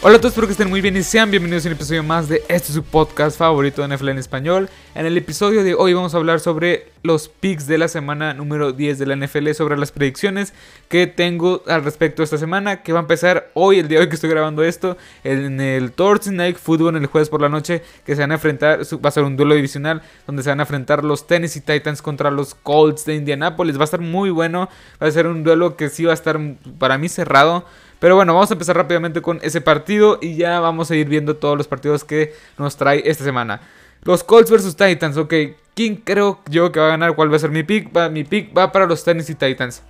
Hola a todos, espero que estén muy bien y sean bienvenidos a un episodio más de este su podcast favorito de NFL en español. En el episodio de hoy vamos a hablar sobre los picks de la semana número 10 de la NFL, sobre las predicciones que tengo al respecto esta semana, que va a empezar hoy, el día de hoy que estoy grabando esto, en el Thursday Night Football, en el jueves por la noche, que se van a enfrentar, va a ser un duelo divisional, donde se van a enfrentar los Tennessee Titans contra los Colts de Indianapolis. Va a estar muy bueno, va a ser un duelo que sí va a estar para mí cerrado. Pero bueno, vamos a empezar rápidamente con ese partido y ya vamos a ir viendo todos los partidos que nos trae esta semana. Los Colts versus Titans, ok. ¿Quién creo yo que va a ganar? ¿Cuál va a ser mi pick? mi pick va para los Tennessee Titans.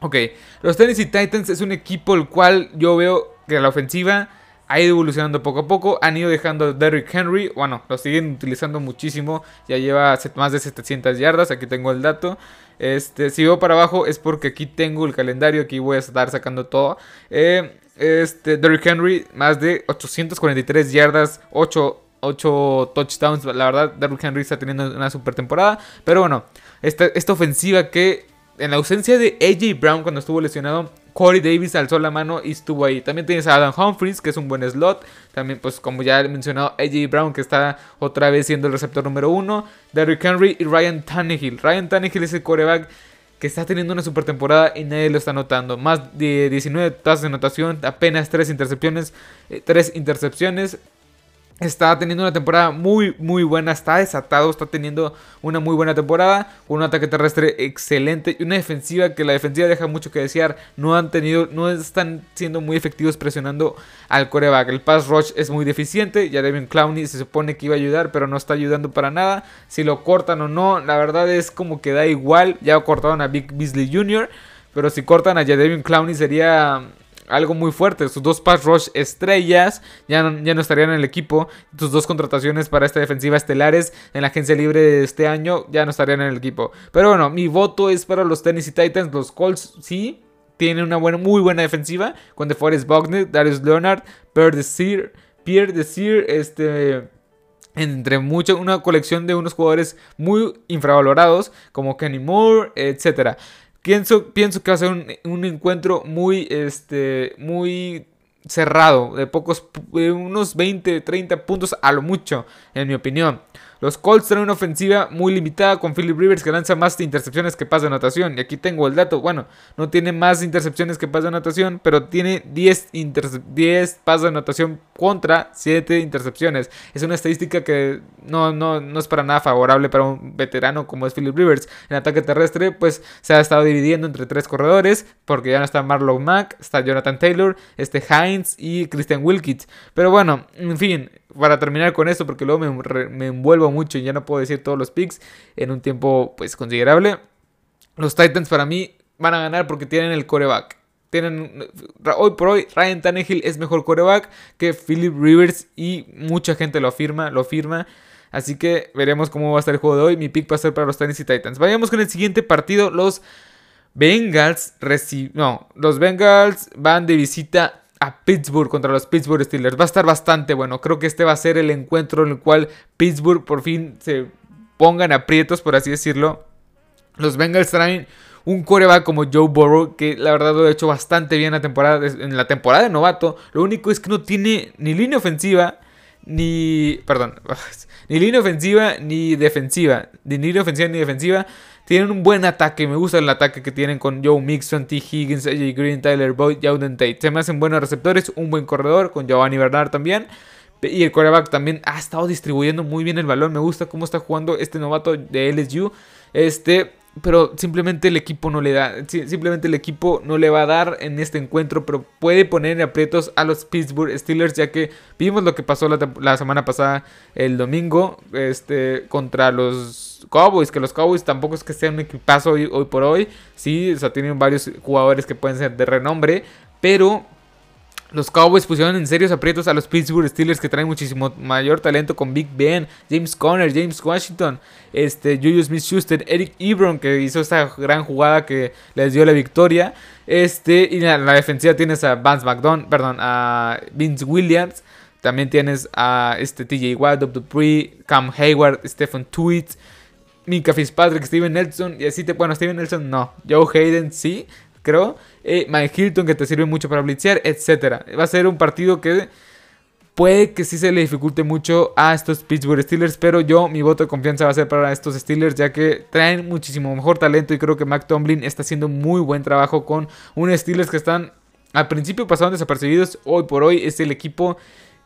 Ok, los Tennessee Titans es un equipo el cual yo veo que la ofensiva ha ido evolucionando poco a poco. Han ido dejando a Derrick Henry. Bueno, lo siguen utilizando muchísimo. Ya lleva más de 700 yardas. Aquí tengo el dato. Este, si veo para abajo es porque aquí tengo el calendario. Aquí voy a estar sacando todo. Eh, este, Derrick Henry, más de 843 yardas. 8, 8 touchdowns. La verdad, Derrick Henry está teniendo una super temporada. Pero bueno, esta, esta ofensiva que en la ausencia de AJ Brown cuando estuvo lesionado Corey Davis alzó la mano y estuvo ahí. También tienes a Adam Humphries, que es un buen slot. También, pues, como ya he mencionado, AJ Brown, que está otra vez siendo el receptor número uno. Derrick Henry y Ryan Tannehill. Ryan Tannehill es el coreback que está teniendo una super temporada y nadie lo está notando. Más de 19 tasas de anotación, apenas 3 intercepciones. 3 eh, intercepciones está teniendo una temporada muy, muy buena. Está desatado, está teniendo una muy buena temporada. un ataque terrestre excelente y una defensiva que la defensiva deja mucho que desear. No han tenido, no están siendo muy efectivos presionando al coreback. El pass rush es muy deficiente. Ya Devin Clowney se supone que iba a ayudar, pero no está ayudando para nada. Si lo cortan o no, la verdad es como que da igual. Ya cortaron a Big Beasley Jr., pero si cortan a Jadavion Clowney sería algo muy fuerte. Sus dos pass rush estrellas ya no, ya no estarían en el equipo. Tus dos contrataciones para esta defensiva estelares en la agencia libre de este año ya no estarían en el equipo. Pero bueno, mi voto es para los Tennessee Titans. Los Colts sí tienen una buena, muy buena defensiva. Con DeForest Buckner, Darius Leonard, Pierre Desir, Pierre Desir, este entre mucho, una colección de unos jugadores muy infravalorados como Kenny Moore, etcétera. Pienso, pienso que va a ser un, encuentro muy, este, muy cerrado, de pocos, de unos 20, 30 puntos a lo mucho, en mi opinión. Los Colts traen una ofensiva muy limitada con Philip Rivers que lanza más intercepciones que pasa de anotación. Y aquí tengo el dato. Bueno, no tiene más intercepciones que pasa de anotación, pero tiene 10, 10 pasos de anotación contra 7 intercepciones. Es una estadística que no, no, no es para nada favorable para un veterano como es Philip Rivers. En ataque terrestre, pues se ha estado dividiendo entre tres corredores, porque ya no está Marlowe Mack, está Jonathan Taylor, este Hines y Christian Wilkins. Pero bueno, en fin, para terminar con esto, porque luego me, envuelvo mucho y ya no puedo decir todos los picks en un tiempo pues considerable. Los Titans para mí van a ganar porque tienen el coreback. Tienen, hoy por hoy, Ryan Tannehill es mejor coreback que Philip Rivers y mucha gente lo afirma, lo afirma. Así que veremos cómo va a estar el juego de hoy. Mi pick va a ser para los Tennessee Titans. Vayamos con el siguiente partido. Los Bengals no, los Bengals van de visita Pittsburgh contra los Pittsburgh Steelers. Va a estar bastante bueno. Creo que este va a ser el encuentro en el cual Pittsburgh por fin se pongan aprietos, por así decirlo. Los Bengals traen un coreback como Joe Burrow, que la verdad lo ha hecho bastante bien la temporada, en la temporada de novato. Lo único es que no tiene ni línea ofensiva, ni. Perdón. Ni línea ofensiva, ni defensiva. Ni línea ofensiva, ni defensiva. Tienen un buen ataque. Me gusta el ataque que tienen con Joe Mixon, T. Higgins, AJ Green, Tyler Boyd, Jauden Tate. Se me hacen buenos receptores. Un buen corredor con Giovanni Bernard también. Y el quarterback también ha estado distribuyendo muy bien el balón. Me gusta cómo está jugando este novato de LSU. Este, pero simplemente el equipo no le da, simplemente el equipo no le va a dar en este encuentro, pero puede poner en aprietos a los Pittsburgh Steelers, ya que vimos lo que pasó la, semana pasada, el domingo, este, contra los Cowboys, que los Cowboys tampoco es que sean un equipazo hoy, hoy por hoy, sí, o sea, tienen varios jugadores que pueden ser de renombre, pero los Cowboys pusieron en serios aprietos a los Pittsburgh Steelers que traen muchísimo mayor talento con Big Ben, James Conner, James Washington, este, Julius Smith-Schuster, Eric Ebron que hizo esta gran jugada que les dio la victoria. Este, y en la, defensiva tienes a Vance McDonald, perdón, a Vince Williams. También tienes a este TJ Watt, Dupree, Cam Hayward, Stephen Tweet, Mika Fitzpatrick, Steven Nelson. Y así te, bueno, Steven Nelson no, Joe Hayden sí, creo. Eh, Mike Hilton que te sirve mucho para blitzear, etc. Va a ser un partido que puede que sí se le dificulte mucho a estos Pittsburgh Steelers, pero yo mi voto de confianza va a ser para estos Steelers ya que traen muchísimo mejor talento y creo que Mac Tomlin está haciendo muy buen trabajo con unos Steelers que están al principio pasaron desapercibidos, hoy por hoy es el equipo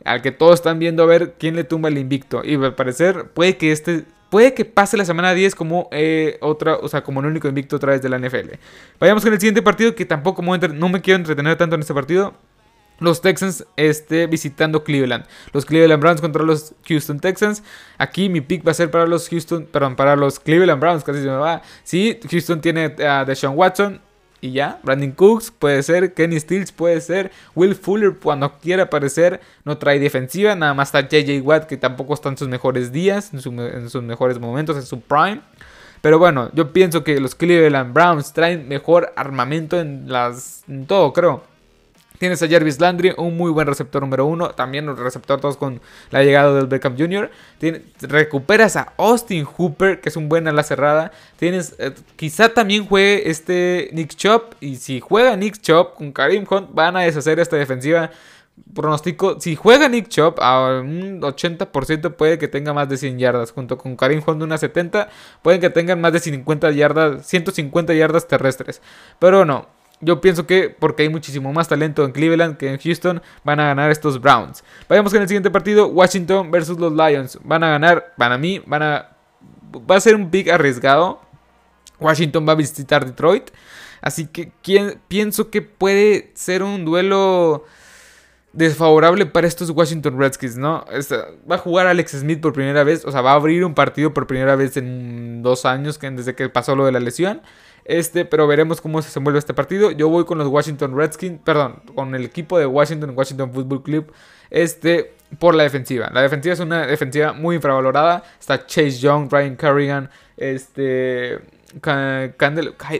al que todos están viendo a ver quién le tumba el invicto y al parecer puede que este Puede que pase la semana 10 como eh, otra, o sea, como el único invicto a través de la NFL. Vayamos con el siguiente partido, que tampoco no me quiero entretener tanto en este partido. Los Texans este, visitando Cleveland. Los Cleveland Browns contra los Houston Texans. Aquí mi pick va a ser para los Houston, perdón, para los Cleveland Browns, casi se me va. Sí, Houston tiene a Deshaun Watson, y ya. Brandon Cooks puede ser, Kenny Stills puede ser, Will Fuller cuando quiera aparecer, no trae defensiva, nada más está JJ Watt que tampoco está en sus mejores días, en, sus mejores momentos, en su prime. Pero bueno, yo pienso que los Cleveland Browns traen mejor armamento en las en todo, creo. Tienes a Jarvis Landry, un muy buen receptor número uno. También un receptor todos con la llegada del Beckham Jr. recuperas a Austin Hooper, que es un buen ala cerrada. Tienes, eh, quizá también juegue este Nick Chop. Y si juega Nick Chop con Karim Hunt, van a deshacer esta defensiva. Pronostico, si juega Nick Chop a un 80% puede que tenga más de 100 yardas. Junto con Karim Hunt una 70, pueden que tengan más de 50 yardas, 150 yardas terrestres. Pero no, yo pienso que porque hay muchísimo más talento en Cleveland que en Houston, van a ganar estos Browns. Vayamos con el siguiente partido, Washington versus los Lions. Van a ganar, para mí, van a... Va a ser un pick arriesgado. Washington va a visitar Detroit. Así que pienso que puede ser un duelo desfavorable para estos Washington Redskins, ¿no? va a jugar Alex Smith por primera vez, o sea, va a abrir un partido por primera vez en dos años que, desde que pasó lo de la lesión. Este, pero veremos cómo se desenvuelve este partido. Yo voy con los Washington Redskins, perdón, con el equipo de Washington, Washington Football Club, este, por la defensiva. La defensiva es una defensiva muy infravalorada. Está Chase Young, Ryan Kerrigan, este,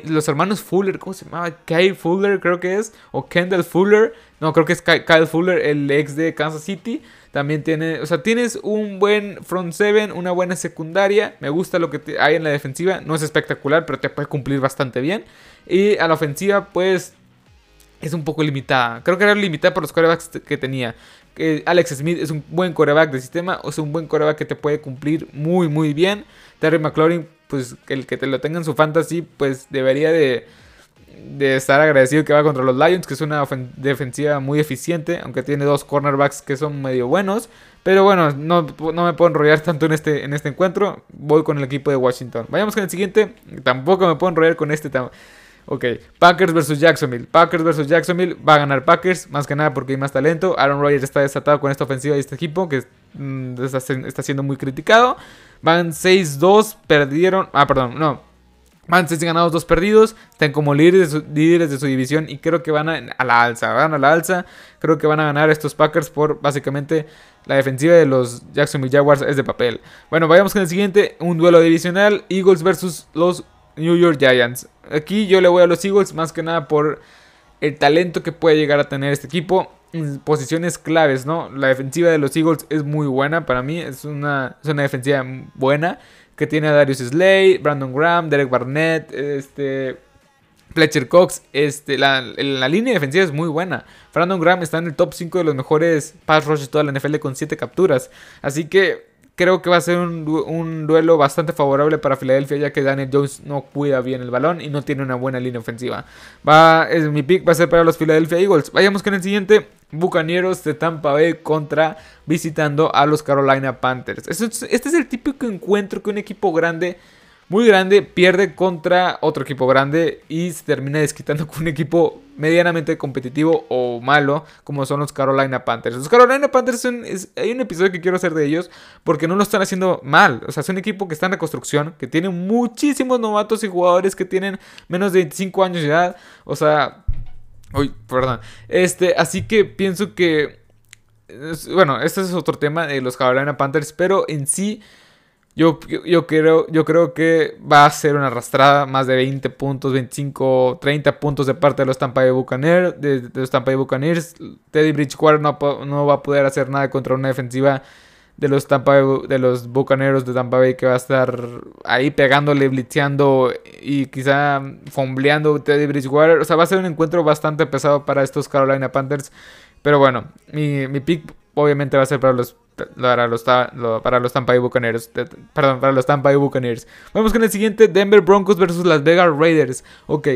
los hermanos Fuller, ¿cómo se llamaba? Kyle Fuller, creo que es, o Kendall Fuller. No, creo que es Kyle Fuller, el ex de Kansas City. También tiene, o sea, tienes un buen front seven, una buena secundaria. Me gusta lo que hay en la defensiva. No es espectacular, pero te puede cumplir bastante bien. Y a la ofensiva, pues, es un poco limitada. Creo que era limitada por los corebacks que tenía. Alex Smith es un buen coreback de sistema, o es un buen coreback que te puede cumplir muy, muy bien. Terry McLaurin, pues el que te lo tenga en su fantasy, pues debería de de estar agradecido que va contra los Lions, que es una defensiva muy eficiente, aunque tiene dos cornerbacks que son medio buenos. Pero bueno, no, no, me puedo enrollar tanto en este, en este encuentro. Voy con el equipo de Washington. Vayamos con el siguiente. Tampoco me puedo enrollar con este. Ok, Packers versus Jacksonville. Packers versus Jacksonville. Va a ganar Packers, más que nada porque hay más talento. Aaron Rodgers está desatado con esta ofensiva y este equipo que mm, está, está siendo muy criticado. Van 6-2, perdieron. Ah, perdón, no. Van 6 ganados, 2 perdidos. Están como líderes de, su, líderes de su división y creo que van a, la alza. Van a la alza. Creo que van a ganar estos Packers por básicamente la defensiva de los Jacksonville Jaguars es de papel. Bueno, vayamos con el siguiente. Un duelo divisional. Eagles versus los New York Giants. Aquí yo le voy a los Eagles más que nada por el talento que puede llegar a tener este equipo posiciones claves, ¿no? La defensiva de los Eagles es muy buena para mí, es una, es una defensiva buena que tiene a Darius Slay, Brandon Graham, Derek Barnett, este, Fletcher Cox. Este, la, la, línea defensiva es muy buena. Brandon Graham está en el top 5 de los mejores pass rushes de toda la NFL con 7 capturas. Así que creo que va a ser un, duelo bastante favorable para Filadelfia ya que Daniel Jones no cuida bien el balón y no tiene una buena línea ofensiva. Va, es, mi pick va a ser para los Philadelphia Eagles. Vayamos con el siguiente. Bucaneros de Tampa Bay contra visitando a los Carolina Panthers. Este es el típico encuentro que un equipo grande muy grande, pierde contra otro equipo grande y se termina desquitando con un equipo medianamente competitivo o malo, como son los Carolina Panthers. Los Carolina Panthers son, hay un episodio que quiero hacer de ellos porque no lo están haciendo mal. O sea, es un equipo que está en reconstrucción, que tiene muchísimos novatos y jugadores que tienen menos de 25 años de edad. O sea, uy, perdón. Este, así que pienso que bueno, este es otro tema de los Carolina Panthers, pero en sí yo, yo, creo, yo creo que va a ser una arrastrada, más de 20 puntos, 25, 30 puntos de parte de los Tampa Bay Buccaneers. De, los Tampa Buccaneers. Teddy Bridgewater no, no, va a poder hacer nada contra una defensiva de los Tampa de los Bucaneros de Tampa Bay que va a estar ahí pegándole, blitzeando y quizá fombleando Teddy Bridgewater. O sea, va a ser un encuentro bastante pesado para estos Carolina Panthers. Pero bueno, mi, mi pick obviamente va a ser para los para los, Tampa Bay Buccaneers. Perdón, para los Tampa Bay Buccaneers. Vamos con el siguiente: Denver Broncos versus Las Vegas Raiders. Ok.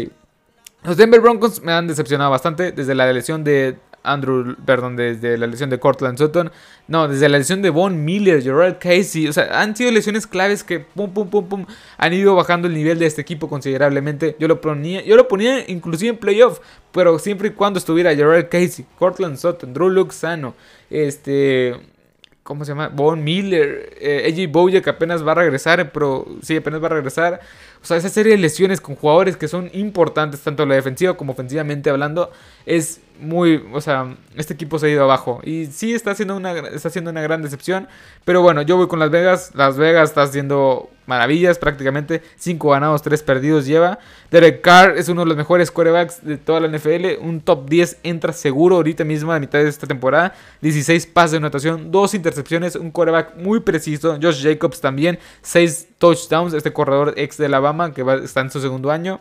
Los Denver Broncos me han decepcionado bastante desde la elección de Andrew, perdón, desde la lesión de Cortland Sutton. No, desde la lesión de Von Miller, Gerald Casey. O sea, han sido lesiones claves que pum, pum, pum, pum, han ido bajando el nivel de este equipo considerablemente. Yo lo ponía, yo lo ponía inclusive en playoff, pero siempre y cuando estuviera Gerald Casey, Cortland Sutton, Drew Luxano, este... ¿Cómo se llama? Von Miller, eh, AJ que apenas va a regresar, pero sí, apenas va a regresar. O sea, esa serie de lesiones con jugadores que son importantes, tanto la defensiva como ofensivamente hablando, es muy, o sea, este equipo se ha ido abajo. Y sí está haciendo una, está haciendo una gran decepción. Pero bueno, yo voy con Las Vegas. Las Vegas está haciendo maravillas prácticamente. 5 ganados, 3 perdidos lleva. Derek Carr es uno de los mejores quarterbacks de toda la NFL. Un top 10 entra seguro ahorita mismo a mitad de esta temporada. 16 pases de anotación, 2 intercepciones, un quarterback muy preciso. Josh Jacobs también, 6 touchdowns. Este corredor ex de Alabama que está en su segundo año.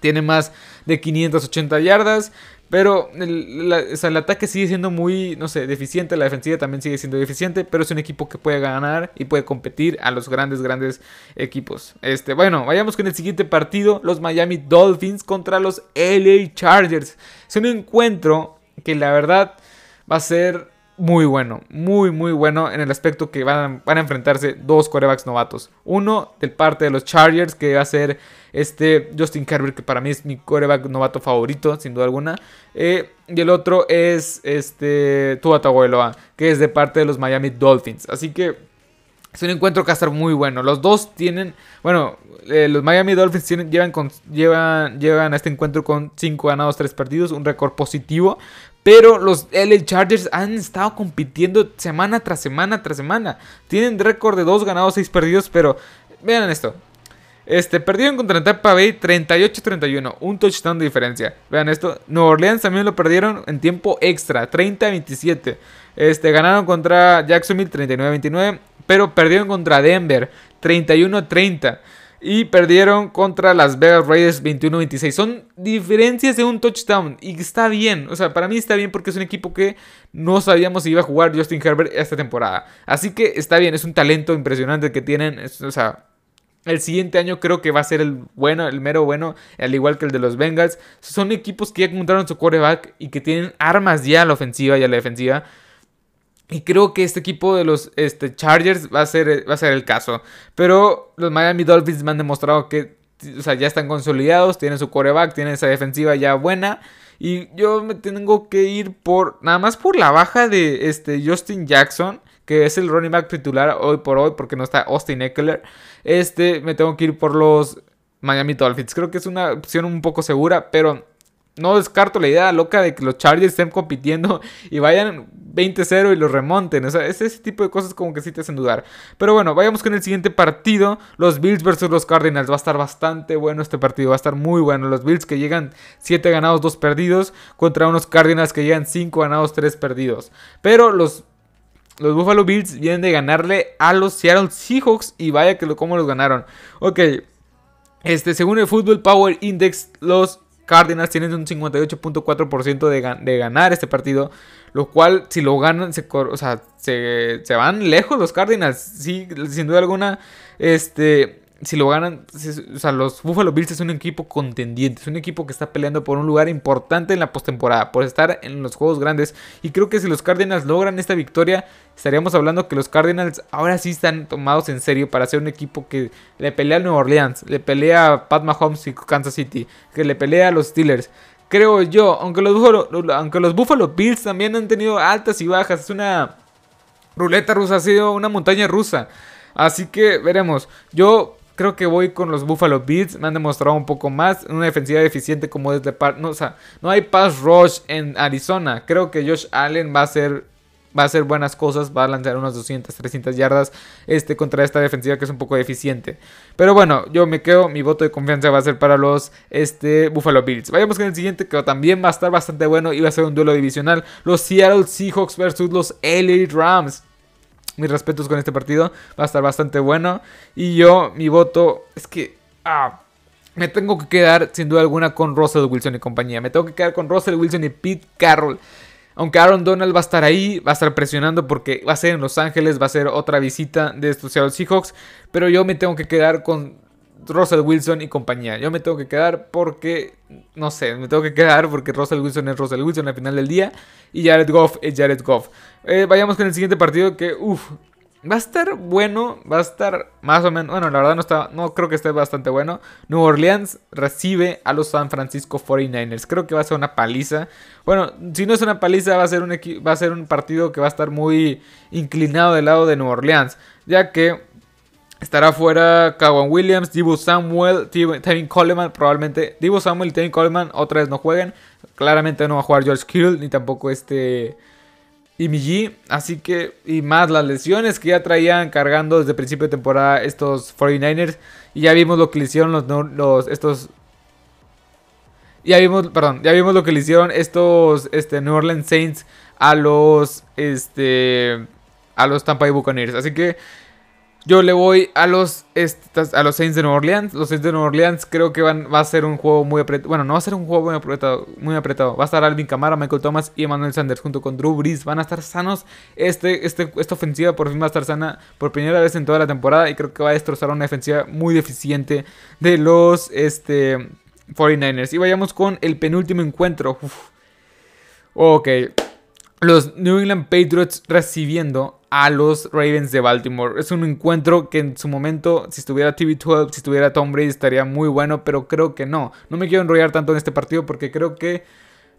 Tiene más de 580 yardas. Pero el, el, ataque sigue siendo muy, no sé, deficiente. La defensiva también sigue siendo deficiente. Pero es un equipo que puede ganar y puede competir a los grandes, grandes equipos. Este, bueno, vayamos con el siguiente partido. Los Miami Dolphins contra los LA Chargers. Es un encuentro que la verdad va a ser muy bueno, muy muy bueno en el aspecto que van, van a enfrentarse dos corebacks novatos. Uno del parte de los Chargers que va a ser este Justin Herbert que para mí es mi coreback novato favorito sin duda alguna. Eh, y el otro es este Tua Tagovailoa que es de parte de los Miami Dolphins. Así que es un encuentro que va a estar muy bueno. Los dos tienen, bueno, eh, los Miami Dolphins tienen, llevan, con, llevan, llevan a este encuentro con 5 ganados, 3 perdidos, un récord positivo. Pero los LA Chargers han estado compitiendo semana tras semana tras semana. Tienen récord de 2 ganados, 6 perdidos, pero vean esto. Este, perdieron contra Tampa Bay 38-31, un touchdown de diferencia. Vean esto, Nueva Orleans también lo perdieron en tiempo extra, 30-27. Este, ganaron contra Jacksonville 39-29, pero perdieron contra Denver 31-30 y perdieron contra las Vegas Raiders 21-26. Son diferencias de un touchdown y está bien. O sea, para mí está bien porque es un equipo que no sabíamos si iba a jugar Justin Herbert esta temporada. Así que está bien, es un talento impresionante que tienen. o sea, el siguiente año creo que va a ser el bueno, el mero bueno, al igual que el de los Bengals. Son equipos que ya encontraron su quarterback y que tienen armas ya a la ofensiva y a la defensiva. Y creo que este equipo de los este, Chargers va a, ser, va a ser el caso. Pero los Miami Dolphins me han demostrado que ya están consolidados, tienen su coreback, tienen esa defensiva ya buena. Y yo me tengo que ir por nada más por la baja de este, Justin Jackson, que es el running back titular hoy por hoy, porque no está Austin Eckler. Este, me tengo que ir por los Miami Dolphins. Creo que es una opción un poco segura, pero no descarto la idea loca de que los Chargers estén compitiendo y vayan 20-0 y los remonten. O sea, es ese tipo de cosas como que sí te hacen dudar. Pero bueno, vayamos con el siguiente partido. Los Bills versus los Cardinals. Va a estar bastante bueno este partido. Va a estar muy bueno. Los Bills que llegan 7 ganados, 2 perdidos. Contra unos Cardinals que llegan 5 ganados, 3 perdidos. Pero los los Buffalo Bills vienen de ganarle a los Seattle Seahawks y vaya que lo cómo los ganaron. Ok, este, según el Football Power Index, los Cardinals tienen un 58.4% de, de, ganar este partido. Lo cual, si lo ganan, se, o sea, se, se, van lejos los Cardinals. Sí, sin duda alguna. Este si lo ganan, o sea, los Buffalo Bills es un equipo contendiente, es un equipo que está peleando por un lugar importante en la postemporada, por estar en los juegos grandes. Y creo que si los Cardinals logran esta victoria, estaríamos hablando que los Cardinals ahora sí están tomados en serio para ser un equipo que le pelea a New Orleans, le pelea a Pat Mahomes y Kansas City, que le pelea a los Steelers. Creo yo, aunque los Buffalo, aunque los Buffalo Bills también han tenido altas y bajas, es una ruleta rusa, ha sido una montaña rusa. Así que veremos. Yo Creo que voy con los Buffalo Bills. Me han demostrado un poco más. Una defensiva deficiente como desde par. No, o sea, no hay pass rush en Arizona. Creo que Josh Allen va a hacer. Va a hacer buenas cosas. Va a lanzar unas 200, 300 yardas. Este contra esta defensiva que es un poco deficiente. Pero bueno, yo me quedo. Mi voto de confianza va a ser para los este, Buffalo Bills. Vayamos con el siguiente que también va a estar bastante bueno. Y va a ser un duelo divisional. Los Seattle Seahawks versus los LA Rams. Mis respetos con este partido. Va a estar bastante bueno. Y yo, mi voto es que... Ah, me tengo que quedar sin duda alguna con Russell Wilson y compañía. Me tengo que quedar con Russell Wilson y Pete Carroll. Aunque Aaron Donald va a estar ahí, va a estar presionando porque va a ser en Los Ángeles, va a ser otra visita de estos Seattle Seahawks. Pero yo me tengo que quedar con Russell Wilson y compañía. Yo me tengo que quedar porque, no sé, me tengo que quedar porque Russell Wilson es Russell Wilson al final del día y Jared Goff es Jared Goff. Eh, vayamos con el siguiente partido que, uff, Va a estar bueno, va a estar más o menos, bueno, la verdad no está, no creo que esté bastante bueno. New Orleans recibe a los San Francisco 49ers. Creo que va a ser una paliza. Bueno, si no es una paliza, va a ser un, va a ser un partido que va a estar muy inclinado del lado de New Orleans, ya que estará fuera Kawan Williams, Divo Samuel, Tevin Coleman, probablemente Divo Samuel y Tevin Coleman otra vez no jueguen. Claramente no va a jugar George Kittle ni tampoco este Migi. Así que, y más las lesiones que ya traían cargando desde principio de temporada estos 49ers. Y ya vimos lo que le hicieron los, los estos. Ya vimos, perdón, ya vimos lo que le hicieron estos este, New Orleans Saints a los este a los Tampa Bay Buccaneers. Así que yo le voy a los, a los Saints de Nueva Orleans. Los Saints de Nueva Orleans creo que van, va a ser un juego muy apretado. Bueno, no va a ser un juego muy apretado, muy apretado. Va a estar Alvin Kamara, Michael Thomas y Emmanuel Sanders junto con Drew Brees. Van a estar sanos. Este, este, esta ofensiva por fin va a estar sana por primera vez en toda la temporada. Y creo que va a destrozar una defensiva muy deficiente de los este, 49ers. Y vayamos con el penúltimo encuentro. Ok. Los New England Patriots recibiendo a los Ravens de Baltimore. Es un encuentro que en su momento, si estuviera TV12, si estuviera Tom Brady, estaría muy bueno, pero creo que no. No me quiero enrollar tanto en este partido porque creo que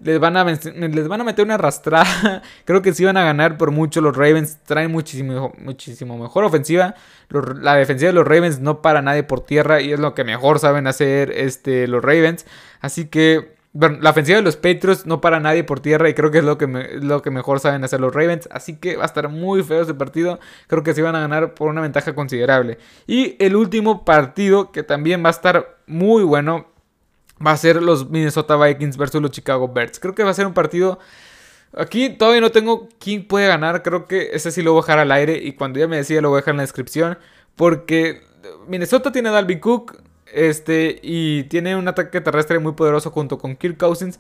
les van a, les van a meter una arrastrada. creo que sí van a ganar por mucho. Los Ravens traen muchísimo, muchísimo mejor ofensiva. la defensiva de los Ravens no para nadie por tierra y es lo que mejor saben hacer este, los Ravens. Así que bueno, la ofensiva de los Patriots no para nadie por tierra y creo que es lo que, lo que mejor saben hacer los Ravens. Así que va a estar muy feo ese partido. Creo que se van a ganar por una ventaja considerable. Y el último partido que también va a estar muy bueno va a ser los Minnesota Vikings versus los Chicago Bears. Creo que va a ser un partido... Aquí todavía no tengo quién puede ganar. Creo que ese sí lo voy a dejar al aire. Y cuando ya me decía lo voy a dejar en la descripción. Porque Minnesota tiene a Dalvin Cook. Este, y tiene un ataque terrestre muy poderoso junto con Kirk Cousins.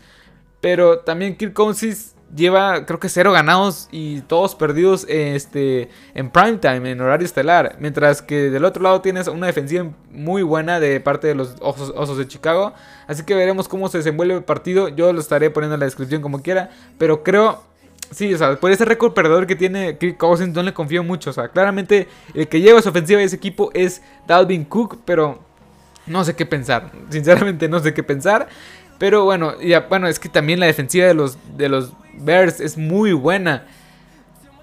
Pero también Kirk Cousins lleva, creo que cero ganados y todos perdidos este, en prime time, en horario estelar. Mientras que del otro lado tienes una defensiva muy buena de parte de los Osos, Osos de Chicago. Así que veremos cómo se desenvuelve el partido. Yo lo estaré poniendo en la descripción como quiera. Pero creo Sí, o sea, por ese récord perdedor que tiene Kirk Cousins no le confío mucho. O sea, claramente el que lleva su ofensiva de ese equipo es Dalvin Cook, pero no sé qué pensar. Sinceramente no sé qué pensar. Pero bueno, ya, bueno, es que también la defensiva de los, de los Bears es muy buena.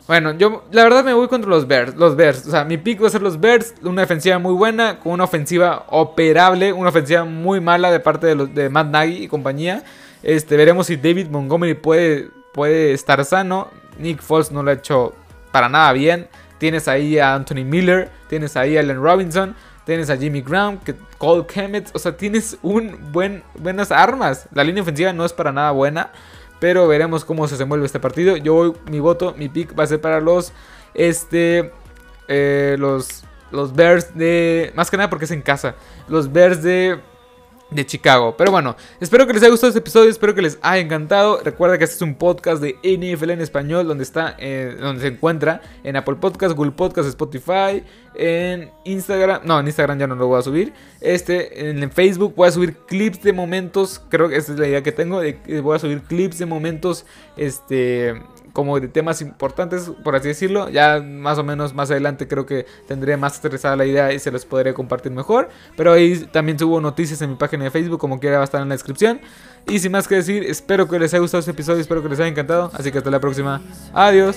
Bueno, yo la verdad me voy contra los Bears. Los Bears. O sea, mi pick va a ser los Bears. Una defensiva muy buena. Con una ofensiva operable. Una ofensiva muy mala de parte de, los, de Matt Nagy y compañía. Este, veremos si David Montgomery puede, puede estar sano. Nick Foles no lo ha hecho para nada bien. Tienes ahí a Anthony Miller. Tienes ahí a Allen Robinson. Tienes a Jimmy Graham, que Cole Kemet. O sea, tienes un buen, buenas armas. La línea ofensiva no es para nada buena. Pero veremos cómo se desenvuelve este partido. Yo mi voto, mi pick va a ser para los. Este. Eh, los. Los Bears de. Más que nada porque es en casa. Los Bears de de Chicago. Pero bueno, espero que les haya gustado este episodio, espero que les haya encantado. Recuerda que este es un podcast de NFL en español, donde está, eh, donde se encuentra en Apple Podcast, Google Podcast, Spotify, en Instagram, no, en Instagram ya no lo voy a subir. Este, en Facebook voy a subir clips de momentos, creo que esa es la idea que tengo, voy a subir clips de momentos, este como de temas importantes, por así decirlo. Ya más o menos más adelante creo que tendré más aterrizada la idea y se los podré compartir mejor. Pero ahí también subo noticias en mi página de Facebook, como quiera va a estar en la descripción. Y sin más que decir, espero que les haya gustado este episodio, espero que les haya encantado. Así que hasta la próxima. Adiós.